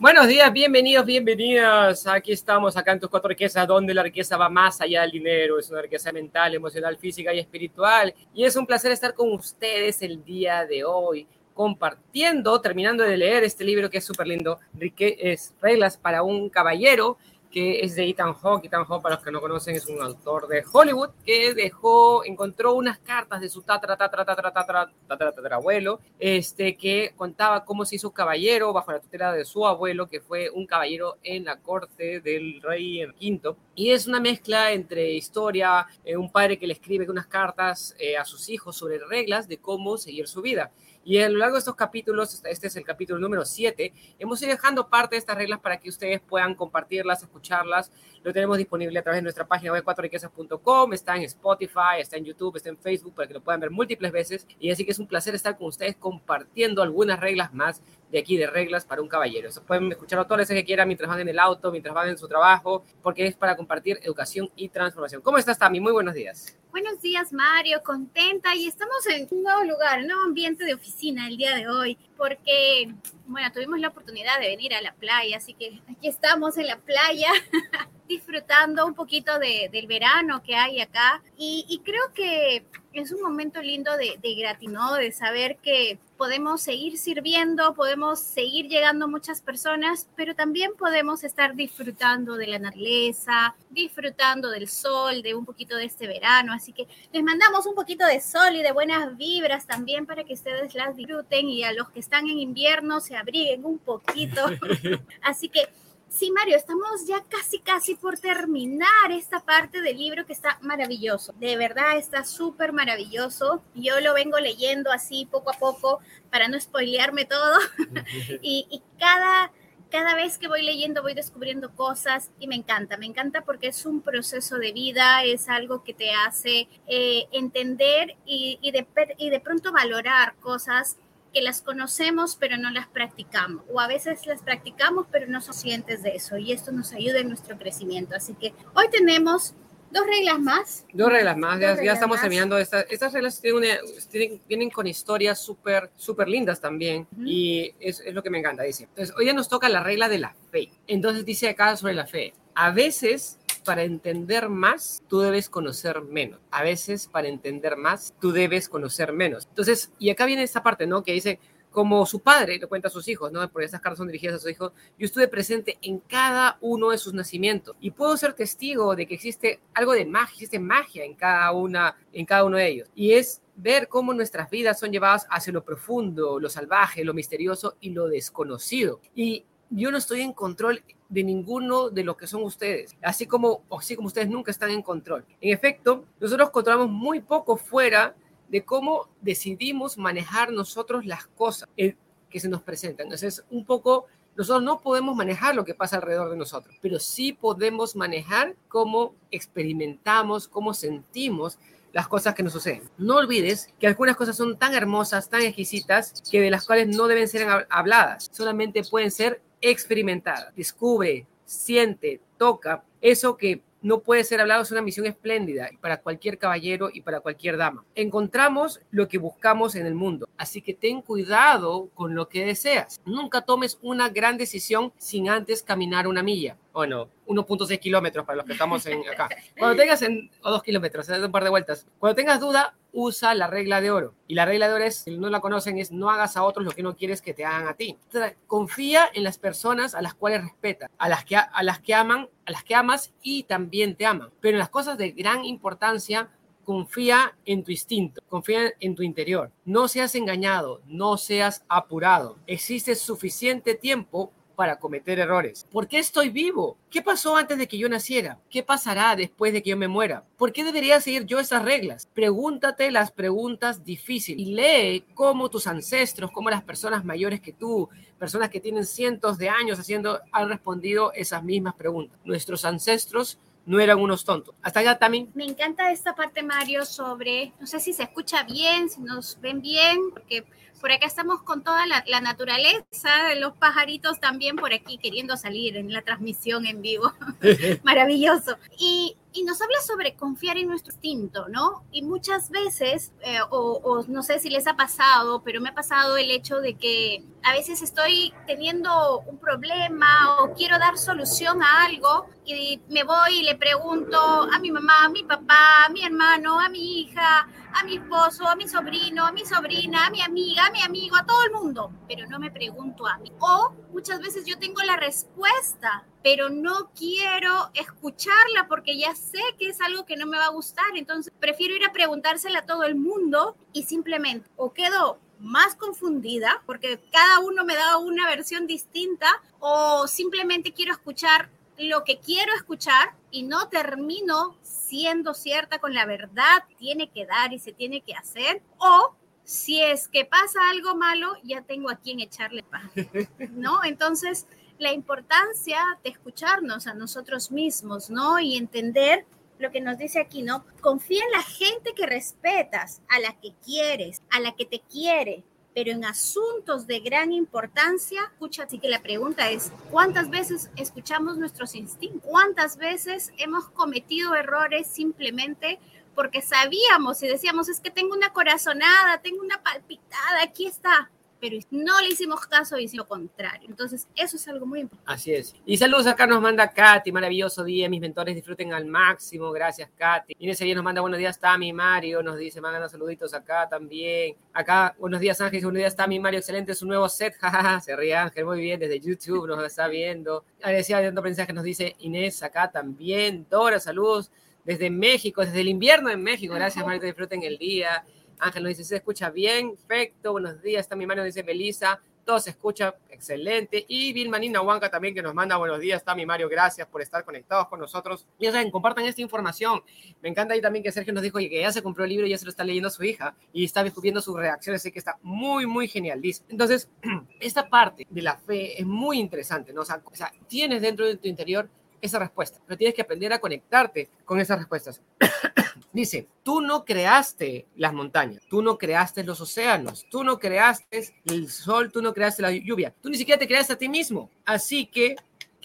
Buenos días, bienvenidos, bienvenidas. Aquí estamos, acá en tus cuatro riquezas, donde la riqueza va más allá del dinero. Es una riqueza mental, emocional, física y espiritual. Y es un placer estar con ustedes el día de hoy, compartiendo, terminando de leer este libro que es súper lindo, es Reglas para un Caballero que es de Ethan Hawke. Ethan Hawke, para los que no conocen, es un autor de Hollywood que dejó, encontró unas cartas de su tatara, tatara, tatara, tatara, tatara, tatara abuelo, este, que contaba cómo se hizo caballero bajo la tutela de su abuelo, que fue un caballero en la corte del rey V. Y es una mezcla entre historia, eh, un padre que le escribe unas cartas eh, a sus hijos sobre reglas de cómo seguir su vida. Y a lo largo de estos capítulos, este es el capítulo número 7, hemos ido dejando parte de estas reglas para que ustedes puedan compartirlas, escucharlas. Lo tenemos disponible a través de nuestra página web 4riquezas.com, está en Spotify, está en YouTube, está en Facebook para que lo puedan ver múltiples veces. Y así que es un placer estar con ustedes compartiendo algunas reglas más de aquí de reglas para un caballero. Se pueden escucharlo todas las veces que quieran mientras van en el auto, mientras van en su trabajo, porque es para compartir educación y transformación. ¿Cómo estás, Tami? Muy buenos días. Buenos días, Mario. Contenta y estamos en un nuevo lugar, un nuevo ambiente de oficina el día de hoy, porque, bueno, tuvimos la oportunidad de venir a la playa, así que aquí estamos en la playa. disfrutando un poquito de, del verano que hay acá y, y, creo que es un momento lindo de, de de saber que podemos seguir sirviendo, podemos seguir llegando a muchas personas, pero también podemos estar disfrutando de la naturaleza, disfrutando del sol, de un poquito de este verano. Así que les mandamos un poquito de sol y de buenas vibras también para que ustedes las disfruten y a los que están en invierno se abriguen un poquito. Así que Sí, Mario, estamos ya casi, casi por terminar esta parte del libro que está maravilloso. De verdad, está súper maravilloso. Yo lo vengo leyendo así poco a poco para no spoilearme todo. y, cada, cada vez que voy leyendo voy descubriendo cosas y me encanta, me encanta porque es un proceso de vida, es algo que te hace eh, entender y, y, de, y de pronto valorar cosas que las conocemos pero no las practicamos o a veces las practicamos pero no somos conscientes de eso y esto nos ayuda en nuestro crecimiento. Así que hoy tenemos dos reglas más. Dos reglas más, ya, estamos terminando. Estas, estas reglas tienen, vienen con historias súper, súper lindas también y es, es, lo que me encanta, dice. Entonces, hoy ya nos toca la regla de la fe. Entonces dice acá sobre la fe. A veces para entender más, tú debes conocer menos. A veces, para entender más, tú debes conocer menos. Entonces, y acá viene esta parte, ¿no? Que dice, como su padre le cuenta a sus hijos, ¿no? Porque esas cartas son dirigidas a sus hijos. Yo estuve presente en cada uno de sus nacimientos y puedo ser testigo de que existe algo de magia, existe magia en cada una, en cada uno de ellos. Y es ver cómo nuestras vidas son llevadas hacia lo profundo, lo salvaje, lo misterioso y lo desconocido. Y yo no estoy en control de ninguno de lo que son ustedes, así como, así como ustedes nunca están en control. En efecto, nosotros controlamos muy poco fuera de cómo decidimos manejar nosotros las cosas eh, que se nos presentan. Entonces, un poco, nosotros no podemos manejar lo que pasa alrededor de nosotros, pero sí podemos manejar cómo experimentamos, cómo sentimos las cosas que nos suceden. No olvides que algunas cosas son tan hermosas, tan exquisitas, que de las cuales no deben ser habladas, solamente pueden ser experimentada. Descubre, siente, toca eso que no puede ser hablado, es una misión espléndida para cualquier caballero y para cualquier dama. Encontramos lo que buscamos en el mundo, así que ten cuidado con lo que deseas. Nunca tomes una gran decisión sin antes caminar una milla. Bueno, 1.6 kilómetros para los que estamos en acá. Cuando tengas en, o dos kilómetros, un par de vueltas. Cuando tengas duda, usa la regla de oro. Y la regla de oro es, si no la conocen, es no hagas a otros lo que no quieres que te hagan a ti. confía en las personas a las cuales respetas, a las que, a las que aman, a las que amas y también te aman. Pero en las cosas de gran importancia, confía en tu instinto, confía en tu interior. No seas engañado, no seas apurado. Existe suficiente tiempo para cometer errores. ¿Por qué estoy vivo? ¿Qué pasó antes de que yo naciera? ¿Qué pasará después de que yo me muera? ¿Por qué debería seguir yo esas reglas? Pregúntate las preguntas difíciles y lee cómo tus ancestros, cómo las personas mayores que tú, personas que tienen cientos de años haciendo, han respondido esas mismas preguntas. Nuestros ancestros no eran unos tontos. Hasta allá también. Me encanta esta parte, Mario, sobre, no sé si se escucha bien, si nos ven bien, porque por acá estamos con toda la, naturaleza, los pajaritos también por aquí queriendo salir en la transmisión en vivo. Maravilloso. Y y nos habla sobre confiar en nuestro instinto, ¿no? Y muchas veces, eh, o, o, no sé si les ha pasado, pero me ha pasado el hecho de que a veces estoy teniendo un problema o quiero dar solución a algo y me voy y le pregunto a mi mamá, a mi papá, a mi hermano, a mi hija, a mi esposo, a mi sobrino, a mi sobrina, a mi amiga, a mi amigo, a todo el mundo, pero no me pregunto a mí. O muchas veces yo tengo la respuesta, pero no quiero escucharla porque ya sé que es algo que no me va a gustar, entonces prefiero ir a preguntársela a todo el mundo y simplemente o quedo más confundida porque cada uno me da una versión distinta o simplemente quiero escuchar lo que quiero escuchar y no termino siendo cierta con la verdad, tiene que dar y se tiene que hacer, o si es que pasa algo malo, ya tengo a quien echarle pan, ¿no? Entonces, la importancia de escucharnos a nosotros mismos, ¿no? Y entender lo que nos dice aquí, ¿no? Confía en la gente que respetas, a la que quieres, a la que te quiere, pero en asuntos de gran importancia, escucha, así que la pregunta es, ¿cuántas veces escuchamos nuestros instintos? ¿Cuántas veces hemos cometido errores simplemente porque sabíamos y decíamos, es que tengo una corazonada, tengo una palpitada, aquí está, pero no le hicimos caso y hicimos lo contrario. Entonces, eso es algo muy importante. Así es. Y saludos acá nos manda Katy, maravilloso día, mis mentores disfruten al máximo, gracias Katy. Y ese día nos manda buenos días Tami, Mario, nos dice, mandan saluditos acá también. Acá, buenos días Ángel, buenos días Tami, Mario, excelente, su nuevo set, se ríe Ángel, muy bien, desde YouTube nos está viendo. Agradecida de mensaje nos dice Inés acá también, Dora, saludos desde México, desde el invierno en México, gracias Mario, disfruten el día. Ángel nos dice, se escucha bien, perfecto, buenos días, mi mano, dice Melissa, todo se escucha excelente. Y Vilmanina Huanca también que nos manda buenos días, está mi Mario, gracias por estar conectados con nosotros. Ya saben, compartan esta información. Me encanta ahí también que Sergio nos dijo que ya se compró el libro y ya se lo está leyendo a su hija y está descubriendo sus reacciones, así que está muy, muy genial, dice. Entonces, esta parte de la fe es muy interesante, ¿no? O o sea tienes dentro de tu interior esa respuesta, pero tienes que aprender a conectarte con esas respuestas. Dice, tú no creaste las montañas, tú no creaste los océanos, tú no creaste el sol, tú no creaste la lluvia, tú ni siquiera te creaste a ti mismo. Así que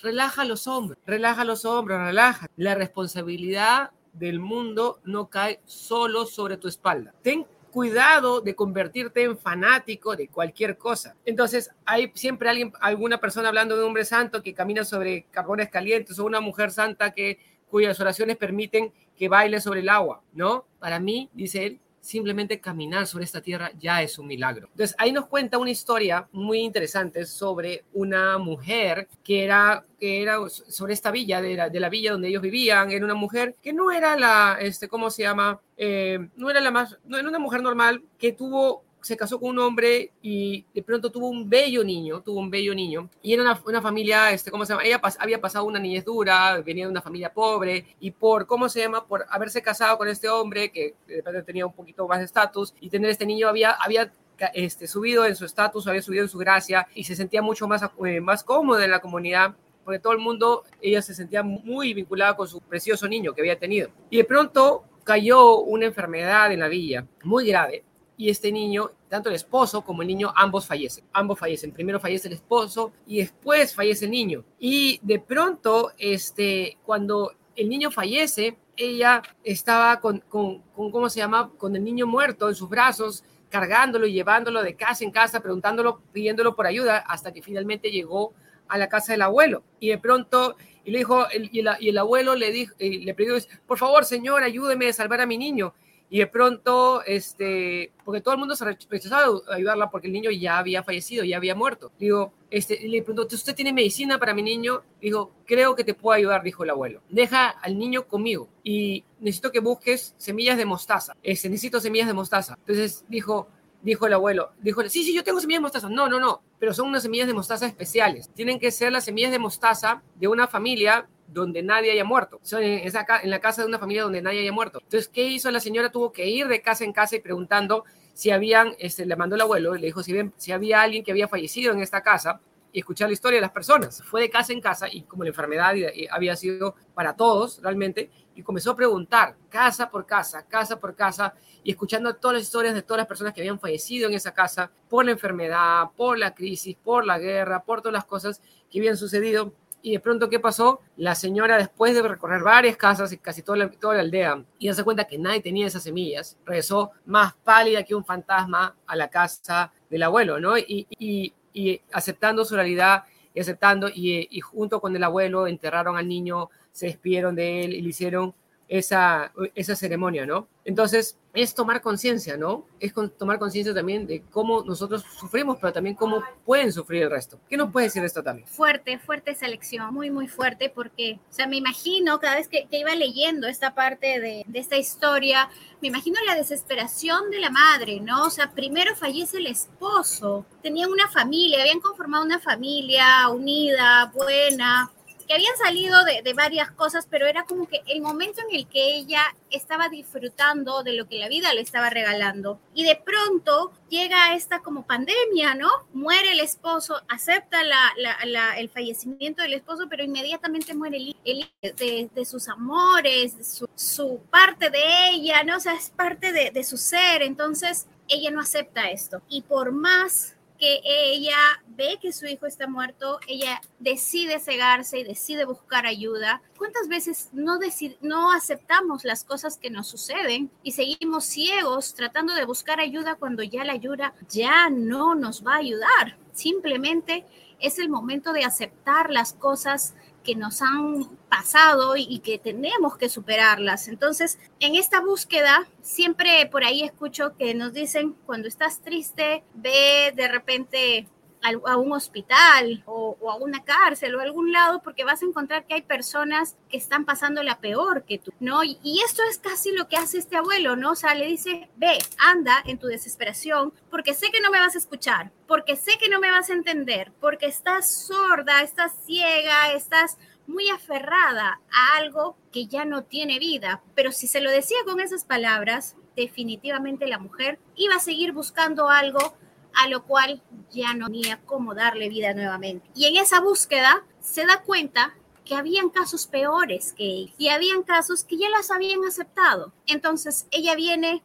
relaja los hombros, relaja los hombros, relaja. La responsabilidad del mundo no cae solo sobre tu espalda. Ten cuidado de convertirte en fanático de cualquier cosa. Entonces, hay siempre alguien, alguna persona hablando de un hombre santo que camina sobre carbones calientes o una mujer santa que cuyas oraciones permiten que baile sobre el agua, ¿no? Para mí, dice él, simplemente caminar sobre esta tierra ya es un milagro. Entonces, ahí nos cuenta una historia muy interesante sobre una mujer que era, que era sobre esta villa, de la, villa donde ellos vivían, era una mujer que no era la, este, ¿cómo se llama? Eh, no era la más, no era una mujer normal que tuvo se casó con un hombre y de pronto tuvo un bello niño, tuvo un bello niño, y era una, familia, este, ¿cómo se llama? Ella había pasado una niñez dura, venía de una familia pobre, y por, ¿cómo se llama? Por haberse casado con este hombre que de repente tenía un poquito más de estatus, y tener este niño había, había este, subido en su estatus, había subido en su gracia, y se sentía mucho más, eh, más cómodo en la comunidad, porque todo el mundo, ella se sentía muy vinculada con su precioso niño que había tenido. Y de pronto cayó una enfermedad en la villa, muy grave, y este niño, tanto el esposo como el niño, ambos fallecen. Ambos fallecen. Primero fallece el esposo y después fallece el niño. Y de pronto, este, cuando el niño fallece, ella estaba con, con, con, ¿cómo se llama? Con el niño muerto en sus brazos, cargándolo y llevándolo de casa en casa, preguntándolo, pidiéndolo por ayuda, hasta que finalmente llegó a la casa del abuelo. Y de pronto, y le dijo, y, y, el, abuelo le dijo, le pidió, por favor, señor, ayúdeme a salvar a mi niño y de pronto, este, porque todo el mundo se rechazaba ayudarla porque el niño ya había fallecido, ya había muerto. Digo, este, le preguntó, ¿usted tiene medicina para mi niño? Dijo, creo que te puedo ayudar, dijo el abuelo. Deja al niño conmigo y necesito que busques semillas de mostaza. Este, necesito semillas de mostaza. Entonces dijo, dijo el abuelo, dijo, sí, sí, yo tengo semillas de mostaza. No, no, no, pero son unas semillas de mostaza especiales. Tienen que ser las semillas de mostaza de una familia donde nadie haya muerto. En, esa, en la casa de una familia donde nadie haya muerto. Entonces, ¿qué hizo la señora? Tuvo que ir de casa en casa y preguntando si habían, este, le mandó el abuelo, le dijo si, si había alguien que había fallecido en esta casa y escuchar la historia de las personas. Fue de casa en casa y como la enfermedad había sido para todos realmente, y comenzó a preguntar casa por casa, casa por casa, y escuchando todas las historias de todas las personas que habían fallecido en esa casa por la enfermedad, por la crisis, por la guerra, por todas las cosas que habían sucedido y de pronto, ¿qué pasó? La señora, después de recorrer varias casas y casi toda la, toda la aldea, y darse cuenta que nadie tenía esas semillas, regresó más pálida que un fantasma a la casa del abuelo, ¿no? Y, y, y aceptando su realidad y aceptando, y, y junto con el abuelo enterraron al niño, se despidieron de él y le hicieron esa, esa ceremonia, ¿no? Entonces, es tomar conciencia, ¿no? Es con, tomar conciencia también de cómo nosotros sufrimos, pero también cómo pueden sufrir el resto. ¿Qué nos puede decir esto también? Fuerte, fuerte esa lección, muy, muy fuerte, porque, o sea, me imagino cada vez que, que iba leyendo esta parte de, de, esta historia, me imagino la desesperación de la madre, ¿no? O sea, primero fallece el esposo, tenían una familia, habían conformado una familia unida, buena, que habían salido de, varias cosas, pero era como que el momento en el que ella estaba disfrutando de lo que la vida le estaba regalando. Y de pronto llega esta como pandemia, ¿no? Muere el esposo, acepta el fallecimiento del esposo, pero inmediatamente muere el, el de, sus amores, su, su, parte de ella, ¿no? O sea, es parte de su ser. Entonces, ella no acepta esto. Y por más que ella ve que su hijo está muerto, ella decide cegarse y decide buscar ayuda. ¿Cuántas veces no, no aceptamos las cosas que nos suceden y seguimos ciegos tratando de buscar ayuda cuando ya la ayuda ya no nos va a ayudar? Simplemente es el momento de aceptar las cosas que nos han pasado y, que tenemos que superarlas. Entonces, en esta búsqueda, siempre por ahí escucho que nos dicen, cuando estás triste, ve de repente a, un hospital o, a una cárcel o a algún lado porque vas a encontrar que hay personas que están pasando la peor que tú, ¿no? Y, y, esto es casi lo que hace este abuelo, ¿no? O sea, le dice, ve, anda en tu desesperación porque sé que no me vas a escuchar, porque sé que no me vas a entender, porque estás sorda, estás ciega, estás muy aferrada a algo que ya no tiene vida. Pero si se lo decía con esas palabras, definitivamente la mujer iba a seguir buscando algo a lo cual ya no tenía cómo darle vida nuevamente. Y en esa búsqueda se da cuenta que habían casos peores que ella y habían casos que ya las habían aceptado. Entonces ella viene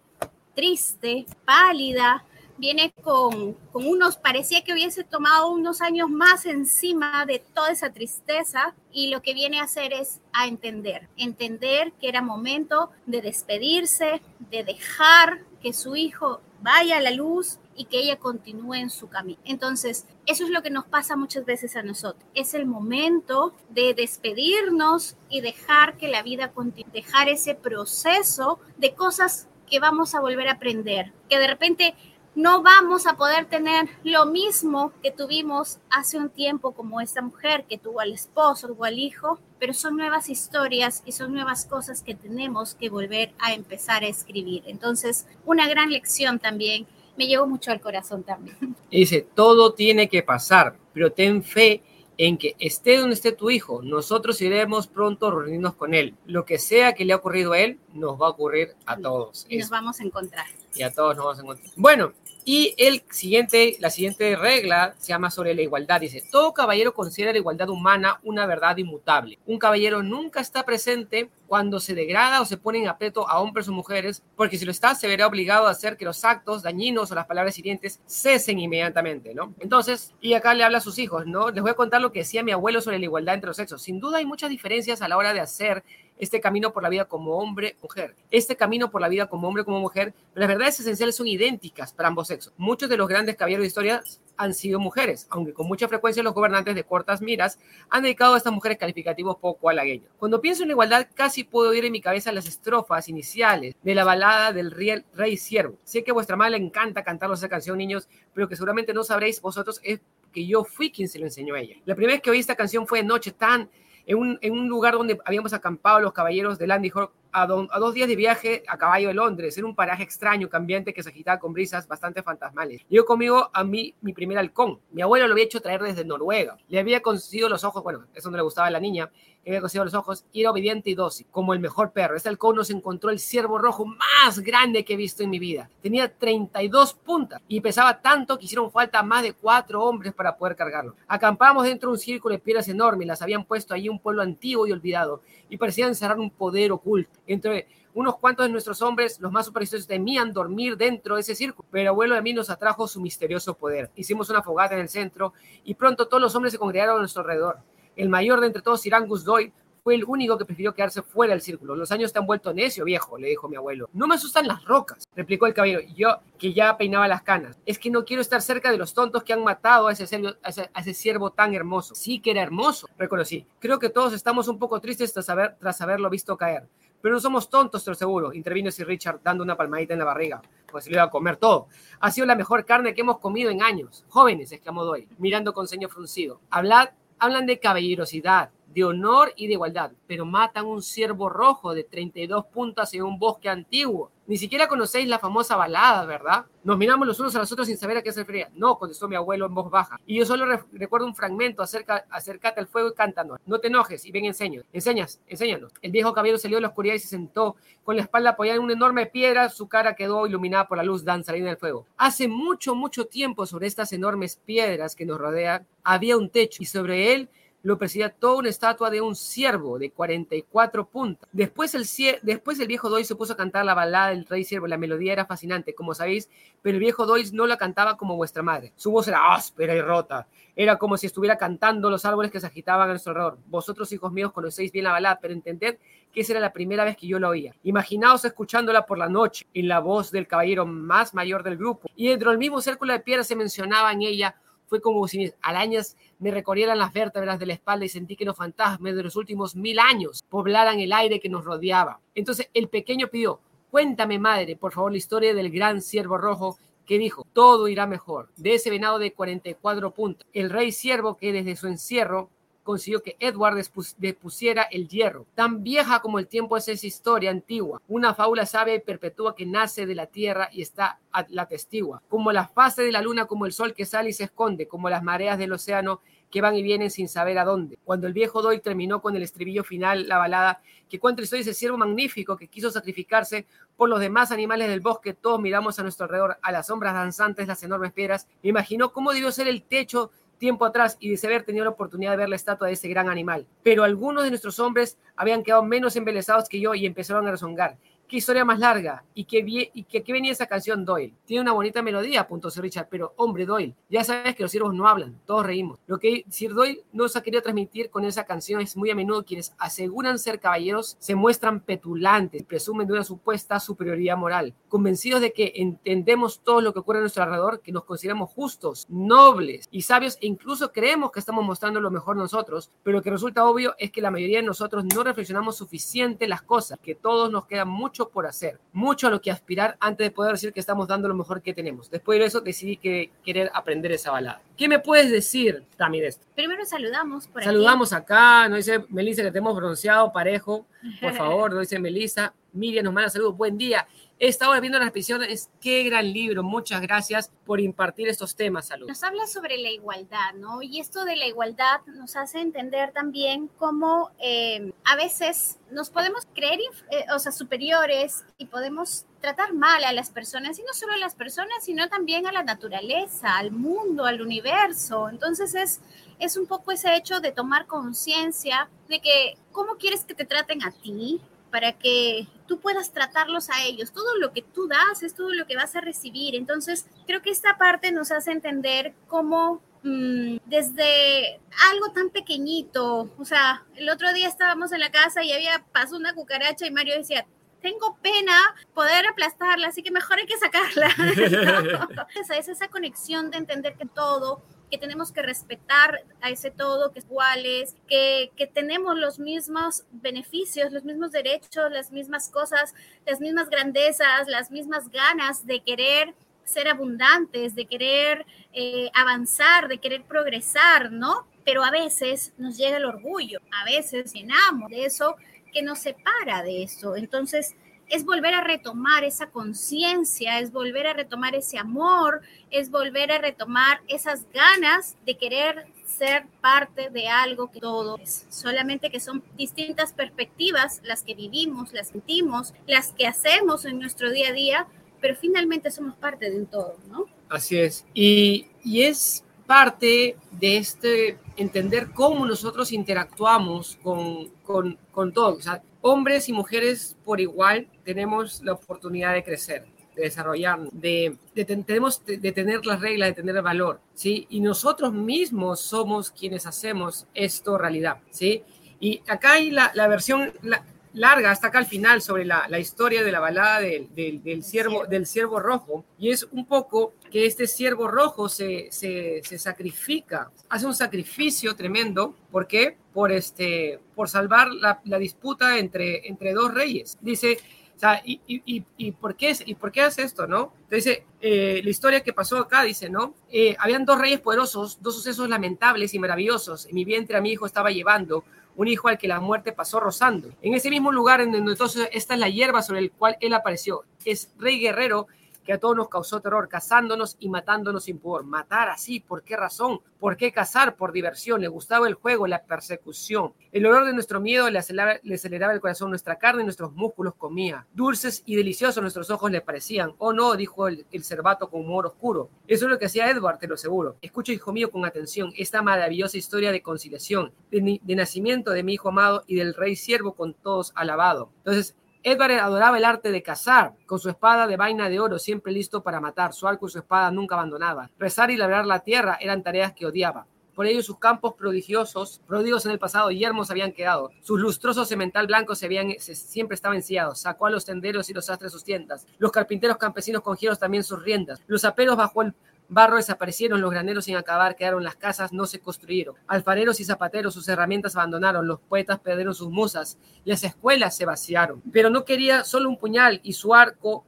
triste, pálida, viene con, con, unos, parecía que hubiese tomado unos años más encima de toda esa tristeza y lo que viene a hacer es a entender, entender que era momento de despedirse, de dejar que su hijo vaya a la luz y que ella continúe en su camino. Entonces, eso es lo que nos pasa muchas veces a nosotros. Es el momento de despedirnos y dejar que la vida continúe, dejar ese proceso de cosas que vamos a volver a aprender, que de repente no vamos a poder tener lo mismo que tuvimos hace un tiempo como esta mujer que tuvo al esposo, tuvo al hijo, pero son nuevas historias y son nuevas cosas que tenemos que volver a empezar a escribir. Entonces, una gran lección también me llevó mucho al corazón también. Dice, todo tiene que pasar, pero ten fe en que esté donde esté tu hijo, nosotros iremos pronto a reunirnos con él. Lo que sea que le ha ocurrido a él, nos va a ocurrir a todos. Y nos vamos a encontrar. Y a todos nos vamos a encontrar. Bueno, y el siguiente, la siguiente regla se llama sobre la igualdad. Dice, todo caballero considera la igualdad humana una verdad inmutable. Un caballero nunca está presente cuando se degrada o se pone en aprieto a hombres o mujeres, porque si lo está, se verá obligado a hacer que los actos dañinos o las palabras hirientes cesen inmediatamente, ¿no? Entonces, y acá le habla a sus hijos, ¿no? Les voy a contar lo que decía mi abuelo sobre la igualdad entre los sexos. Sin duda hay muchas diferencias a la hora de hacer este camino por la vida como hombre, mujer. Este camino por la vida como hombre, como mujer, las verdades esenciales son idénticas para ambos sexos. Muchos de los grandes caballeros de historia han sido mujeres, aunque con mucha frecuencia los gobernantes de cortas miras han dedicado a estas mujeres calificativos poco halagüeños. Cuando pienso en la igualdad, casi puedo oír en mi cabeza las estrofas iniciales de la balada del rey, siervo. Sé que vuestra madre le encanta cantarlos esa canción, niños, pero que seguramente no sabréis vosotros es que yo fui quien se lo enseñó a ella. La primera vez que oí esta canción fue en noche tan en un, en un, lugar donde habíamos acampado los caballeros de Landy Hawk a, do, a, dos días de viaje a caballo de Londres, en un paraje extraño, cambiante, que se agitaba con brisas bastante fantasmales. Llegó conmigo a mí mi primer halcón. Mi abuelo lo había hecho traer desde Noruega. Le había conseguido los ojos, bueno, eso no le gustaba a la niña, le había conseguido los ojos era obediente y dócil, como el mejor perro. Este halcón nos encontró el ciervo rojo más grande que he visto en mi vida. Tenía 32 puntas y pesaba tanto que hicieron falta más de cuatro hombres para poder cargarlo. Acampábamos dentro de un círculo de piedras enormes, las habían puesto allí un pueblo antiguo y olvidado y parecían encerrar un poder oculto. Entre unos cuantos de nuestros hombres, los más supersticiosos, temían dormir dentro de ese círculo, pero el abuelo de mí nos atrajo su misterioso poder. Hicimos una fogata en el centro y pronto todos los hombres se congregaron a nuestro alrededor. El mayor de entre todos, Sir Angus Doyle, fue el único que prefirió quedarse fuera del círculo. Los años te han vuelto necio, viejo, le dijo mi abuelo. No me asustan las rocas, replicó el caballero, yo que ya peinaba las canas. Es que no quiero estar cerca de los tontos que han matado a ese, ciervo tan hermoso. Sí que era hermoso, reconocí. Creo que todos estamos un poco tristes tras, haber, tras haberlo visto caer. Pero no somos tontos, te lo intervino Sir Richard dando una palmadita en la barriga, pues se le iba a comer todo. Ha sido la mejor carne que hemos comido en años. Jóvenes, exclamó Doyle, mirando con ceño fruncido. Hablan de caballerosidad, de honor y de igualdad, pero matan un ciervo rojo de 32 puntas en un bosque antiguo. Ni siquiera conocéis la famosa balada, ¿verdad? Nos miramos los unos a los otros sin saber a qué se refería. No, contestó mi abuelo en voz baja. Y yo solo recuerdo un fragmento acerca, acércate al fuego y cántanos. No te enojes y ven enseño. Enseñas, enséñanos. El viejo caballero salió de la oscuridad y se sentó con la espalda apoyada en una enorme piedra. Su cara quedó iluminada por la luz danzarina del fuego. Hace mucho, mucho tiempo sobre estas enormes piedras que nos rodean había un techo y sobre él lo presidía toda una estatua de un ciervo de 44 puntas. Después el, después el viejo Doyle se puso a cantar la balada del rey ciervo. La melodía era fascinante, como sabéis, pero el viejo Doyle no la cantaba como vuestra madre. Su voz era áspera y rota. Era como si estuviera cantando los árboles que se agitaban a nuestro alrededor. Vosotros, hijos míos, conocéis bien la balada, pero entended que esa era la primera vez que yo la oía. Imaginaos escuchándola por la noche, en la voz del caballero más mayor del grupo. Y dentro del mismo círculo de piedra se mencionaba en ella fue como si mis arañas me recorrieran las vértebras de la espalda y sentí que los fantasmas de los últimos mil años poblaran el aire que nos rodeaba. Entonces el pequeño pidió, cuéntame madre, por favor, la historia del gran ciervo rojo que dijo, todo irá mejor, de ese venado de 44 puntos, el rey ciervo que desde su encierro consiguió que Edward depusiera el hierro. Tan vieja como el tiempo es esa historia antigua. Una fábula sabe y perpetúa que nace de la tierra y está a la testigua. Como la fase de la luna, como el sol que sale y se esconde, como las mareas del océano que van y vienen sin saber a dónde. Cuando el viejo Doy terminó con el estribillo final, la balada, que cuenta la historia de ese ciervo magnífico que quiso sacrificarse por los demás animales del bosque, todos miramos a nuestro alrededor, a las sombras danzantes, las enormes piedras, me imaginó cómo debió ser el techo tiempo atrás y de haber tenido la oportunidad de ver la estatua de ese gran animal. Pero algunos de nuestros hombres habían quedado menos embelesados que yo y empezaron a rezongar qué historia más larga y qué, y que, qué venía esa canción Doyle. Tiene una bonita melodía, punto Sir Richard, pero hombre Doyle, ya sabes que los siervos no hablan, todos reímos. Lo que Sir Doyle nos ha querido transmitir con esa canción es muy a menudo quienes aseguran ser caballeros se muestran petulantes, presumen de una supuesta superioridad moral, convencidos de que entendemos todo lo que ocurre a nuestro alrededor, que nos consideramos justos, nobles y sabios e incluso creemos que estamos mostrando lo mejor nosotros, pero lo que resulta obvio es que la mayoría de nosotros no reflexionamos suficiente las cosas, que todos nos quedan mucho por hacer, mucho a lo que aspirar antes de poder decir que estamos dando lo mejor que tenemos. Después de eso decidí que querer aprender esa balada. ¿Qué me puedes decir, Tami, de esto? Primero saludamos por Saludamos acá, nos dice Melissa que tenemos bronceado parejo, por favor, nos dice Melissa. Miriam nos manda saludos, buen día. He estado viendo las repeticiones, qué gran libro, muchas gracias por impartir estos temas, salud. Nos habla sobre la igualdad, ¿no? Y esto de la igualdad nos hace entender también cómo eh, a veces nos podemos creer, eh, o sea, superiores y podemos tratar mal a las personas, y no solo a las personas, sino también a la naturaleza, al mundo, al universo. Entonces es, es un poco ese hecho de tomar conciencia de que, ¿cómo quieres que te traten a ti? Para que tú puedas tratarlos a ellos. Todo lo que tú das es todo lo que vas a recibir. Entonces, creo que esta parte nos hace entender cómo mm, desde algo tan pequeñito, o sea, el otro día estábamos en la casa y había pasado una cucaracha y Mario decía, tengo pena poder aplastarla, así que mejor hay que sacarla. es esa conexión de entender que todo que tenemos que respetar a ese todo, que es iguales, que, que tenemos los mismos beneficios, los mismos derechos, las mismas cosas, las mismas grandezas, las mismas ganas de querer ser abundantes, de querer eh, avanzar, de querer progresar, ¿no? Pero a veces nos llega el orgullo, a veces llenamos de eso que nos separa de eso. Entonces, es volver a retomar esa conciencia, es volver a retomar ese amor, es volver a retomar esas ganas de querer ser parte de algo que todo es. Solamente que son distintas perspectivas las que vivimos, las sentimos, las que hacemos en nuestro día a día, pero finalmente somos parte de un todo, ¿no? Así es. Y, y es parte de este entender cómo nosotros interactuamos con, con, con todo. O sea, hombres y mujeres por igual tenemos la oportunidad de crecer. desarrollar, de, tenemos de, tener las reglas, de tener valor, ¿sí? Y nosotros mismos somos quienes hacemos esto realidad, ¿sí? Y acá hay la, la versión, la, larga hasta acá al final sobre la, la historia de la balada del, del, del, ciervo, del ciervo rojo. Y es un poco que este ciervo rojo se, se, se sacrifica, hace un sacrificio tremendo. ¿Por qué? Por, este, por salvar la, la disputa entre, entre dos reyes. Dice, o sea, y, y, por qué, ¿y por hace esto, no? Entonces, eh, la historia que pasó acá dice, ¿no? Eh, habían dos reyes poderosos, dos sucesos lamentables y maravillosos. En mi vientre a mi hijo estaba llevando un hijo al que la muerte pasó rozando. En ese mismo lugar en donde entonces esta es la hierba sobre el cual él apareció. Es rey guerrero que a todos nos causó terror, cazándonos y matándonos sin pudor. Matar así, ¿por qué razón? ¿Por qué cazar? Por diversión. Le gustaba el juego, la persecución. El olor de nuestro miedo le aceleraba, le aceleraba el corazón, nuestra carne y nuestros músculos comía. Dulces y deliciosos nuestros ojos le parecían. Oh no, dijo el, cervato con humor oscuro. Eso es lo que hacía Edward, te lo aseguro. Escucha, hijo mío, con atención esta maravillosa historia de conciliación, de, de nacimiento de mi hijo amado y del rey siervo con todos alabado. Entonces, Edward adoraba el arte de cazar, con su espada de vaina de oro siempre listo para matar, su arco y su espada nunca abandonaba. Rezar y labrar la tierra eran tareas que odiaba. Por ello sus campos prodigiosos, pródigos en el pasado, yermos habían quedado. Sus lustrosos cemental blancos se habían, siempre estaban enciados. Sacó a los tenderos y los astres sus tiendas. Los carpinteros campesinos cogieron también sus riendas. Los aperos bajo el barro desaparecieron, los graneros sin acabar quedaron, las casas no se construyeron. Alfareros y zapateros sus herramientas abandonaron, los poetas perdieron sus musas, las escuelas se vaciaron. Pero no quería solo un puñal y su arco,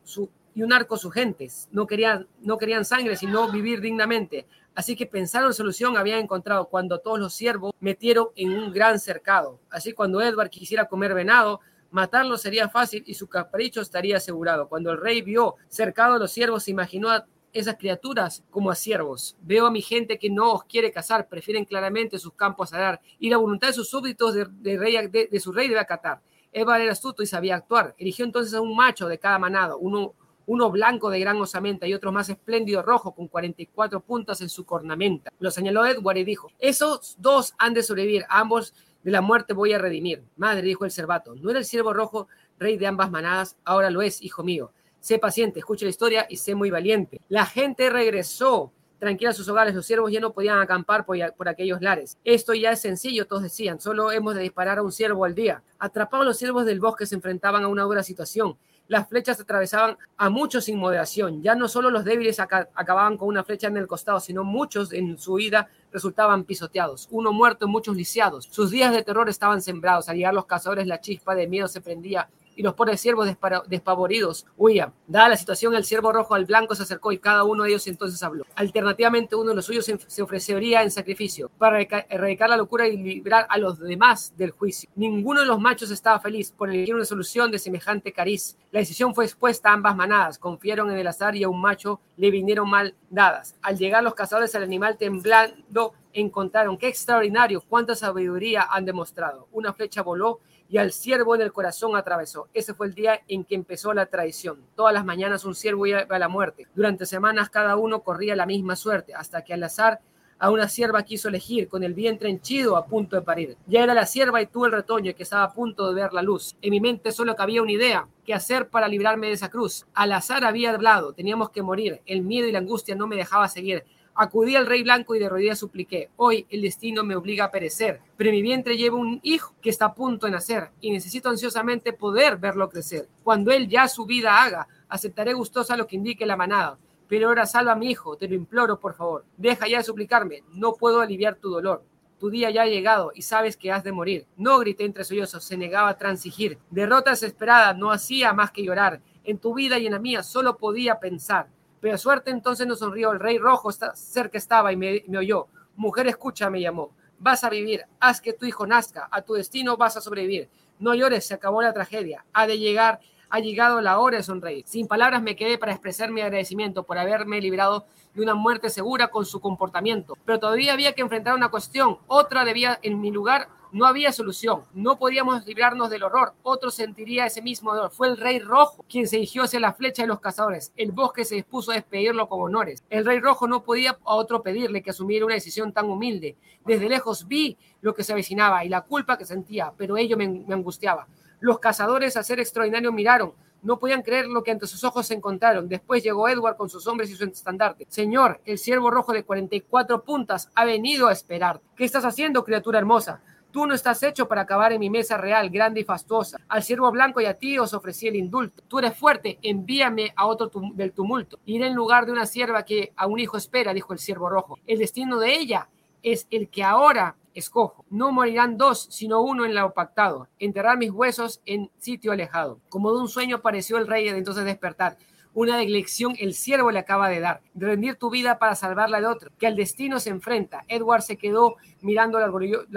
y un arco sus gentes. No querían, no querían sangre, sino vivir dignamente. Así que pensaron solución habían encontrado cuando todos los siervos metieron en un gran cercado. Así cuando Edward quisiera comer venado, matarlo sería fácil y su capricho estaría asegurado. Cuando el rey vio cercado a los siervos, se imaginó a esas criaturas como a siervos. Veo a mi gente que no os quiere cazar, prefieren claramente sus campos a dar, y la voluntad de sus súbditos de, rey, de, su rey debe acatar. Eva era astuto y sabía actuar. Eligió entonces a un macho de cada manado, uno, uno blanco de gran osamenta y otro más espléndido rojo con 44 puntas en su cornamenta. Lo señaló Edward y dijo, esos dos han de sobrevivir, ambos de la muerte voy a redimir. Madre, dijo el cervato, ¿no era el ciervo rojo rey de ambas manadas? Ahora lo es, hijo mío. Sé paciente, escuche la historia y sé muy valiente. La gente regresó tranquila a sus hogares, los siervos ya no podían acampar por, aquellos lares. Esto ya es sencillo, todos decían, solo hemos de disparar a un ciervo al día. Atrapados los siervos del bosque se enfrentaban a una dura situación. Las flechas atravesaban a muchos sin moderación. Ya no solo los débiles ac acababan con una flecha en el costado, sino muchos en su ida resultaban pisoteados. Uno muerto, muchos lisiados. Sus días de terror estaban sembrados. Al llegar los cazadores, la chispa de miedo se prendía y los pobres siervos despavoridos huían. Dada la situación, el siervo rojo al blanco se acercó y cada uno de ellos entonces habló. Alternativamente, uno de los suyos se ofrecería en sacrificio para erradicar la locura y librar a los demás del juicio. Ninguno de los machos estaba feliz por elegir una solución de semejante cariz. La decisión fue expuesta a ambas manadas. Confiaron en el azar y a un macho le vinieron mal dadas. Al llegar los cazadores, el animal temblando encontraron qué extraordinario, cuánta sabiduría han demostrado. Una flecha voló y al siervo en el corazón atravesó. Ese fue el día en que empezó la traición. Todas las mañanas un siervo iba a la muerte. Durante semanas cada uno corría la misma suerte, hasta que al azar a una sierva quiso elegir, con el vientre henchido a punto de parir. Ya era la sierva y tú el retoño que estaba a punto de ver la luz. En mi mente solo cabía una idea, qué hacer para librarme de esa cruz. Al azar había hablado, teníamos que morir. El miedo y la angustia no me dejaba seguir. Acudí al rey blanco y de rodillas supliqué, hoy el destino me obliga a perecer, pero mi vientre llevo un hijo que está a punto de nacer y necesito ansiosamente poder verlo crecer. Cuando él ya su vida haga, aceptaré gustosa lo que indique la manada. Pero ahora salva a mi hijo, te lo imploro, por favor. Deja ya de suplicarme, no puedo aliviar tu dolor. Tu día ya ha llegado y sabes que has de morir. No grité entre sollozos, se negaba a transigir. Derrota desesperada, no hacía más que llorar. En tu vida y en la mía solo podía pensar. Pero suerte entonces nos sonrió. El rey rojo está, cerca estaba y me, me oyó. Mujer, escucha, me llamó. Vas a vivir, haz que tu hijo nazca, a tu destino vas a sobrevivir. No llores, se acabó la tragedia. Ha de llegar, ha llegado la hora de sonreír. Sin palabras me quedé para expresar mi agradecimiento por haberme librado de una muerte segura con su comportamiento. Pero todavía había que enfrentar una cuestión. Otra debía, en mi lugar, no había solución. No podíamos librarnos del horror. Otro sentiría ese mismo dolor. Fue el rey rojo quien se dirigió hacia la flecha de los cazadores. El bosque se dispuso a despedirlo con honores. El rey rojo no podía a otro pedirle que asumiera una decisión tan humilde. Desde lejos vi lo que se avecinaba y la culpa que sentía, pero ello me, me angustiaba. Los cazadores, a ser extraordinario, miraron No podían creer lo que ante sus ojos se encontraron. Después llegó Edward con sus hombres y su estandarte. Señor, el ciervo rojo de 44 puntas ha venido a esperar. ¿Qué estás haciendo, criatura hermosa? Tú no estás hecho para acabar en mi mesa real, grande y fastuosa. Al siervo blanco y a ti os ofrecí el indulto. Tú eres fuerte, envíame a otro del tumulto. Iré en lugar de una sierva que a un hijo espera, dijo el siervo rojo. El destino de ella es el que ahora escojo. No morirán dos, sino uno en lo pactado. Enterrar mis huesos en sitio alejado. Como de un sueño pareció el rey de entonces despertar una elección el siervo le acaba de dar, de rendir tu vida para salvarla de otro, que al destino se enfrenta. Edward se quedó mirando la,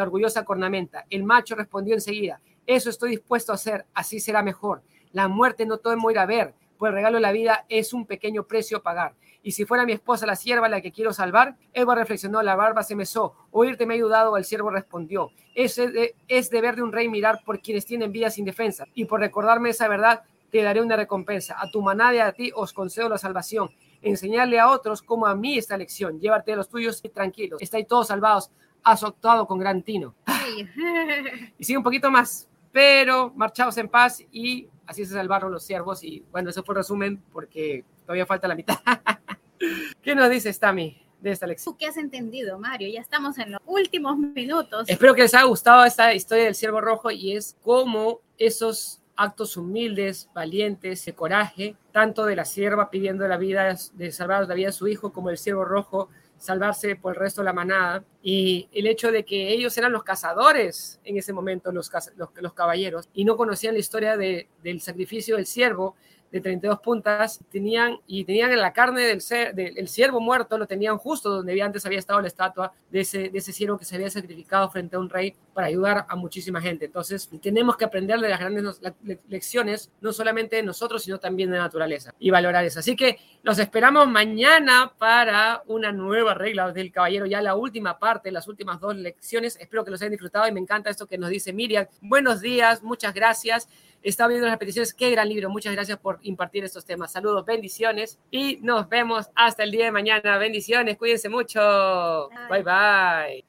orgullosa cornamenta. El macho respondió enseguida, eso estoy dispuesto a hacer, así será mejor. La muerte no todo ir a ver, pues el regalo de la vida es un pequeño precio a pagar. Y si fuera mi esposa la sierva la que quiero salvar, Edward reflexionó, la barba se mesó, oírte me ha ayudado, el siervo respondió, es, es deber de un rey mirar por quienes tienen vida sin defensa, y por recordarme esa verdad, te daré una recompensa. A tu manada y a ti os concedo la salvación. Enseñarle a otros como a mí esta lección. Llévate a los tuyos y tranquilos. Estáis todos salvados. Has optado con gran tino. y sigue un poquito más. Pero marchaos en paz y así se salvaron los siervos. Y bueno, eso fue el resumen porque todavía falta la mitad. ¿Qué nos dice Stami? de esta lección. ¿Qué has entendido, Mario? Ya estamos en los últimos minutos. Espero que les haya gustado esta historia del ciervo rojo y es cómo esos actos humildes, valientes, de coraje, tanto de la sierva pidiendo la vida, de salvar la vida de su hijo, como el siervo rojo salvarse por el resto de la manada. Y el hecho de que ellos eran los cazadores en ese momento, los, los, caballeros, y no conocían la historia de, del sacrificio del siervo, de 32 puntas, tenían y tenían la carne del, del ciervo muerto, lo tenían justo donde antes había estado la estatua de ese, de ese ciervo que se había sacrificado frente a un rey para ayudar a muchísima gente. Entonces, tenemos que aprender de las grandes lecciones, no solamente de nosotros, sino también de la naturaleza y valorar eso. Así que los esperamos mañana para una nueva regla del caballero, ya la última parte, las últimas dos lecciones. Espero que los hayan disfrutado y me encanta esto que nos dice Miriam. Buenos días, muchas gracias. Está viendo las peticiones. Qué gran libro. Muchas gracias por impartir estos temas. Saludos, bendiciones y nos vemos hasta el día de mañana. Bendiciones, cuídense mucho. bye. bye.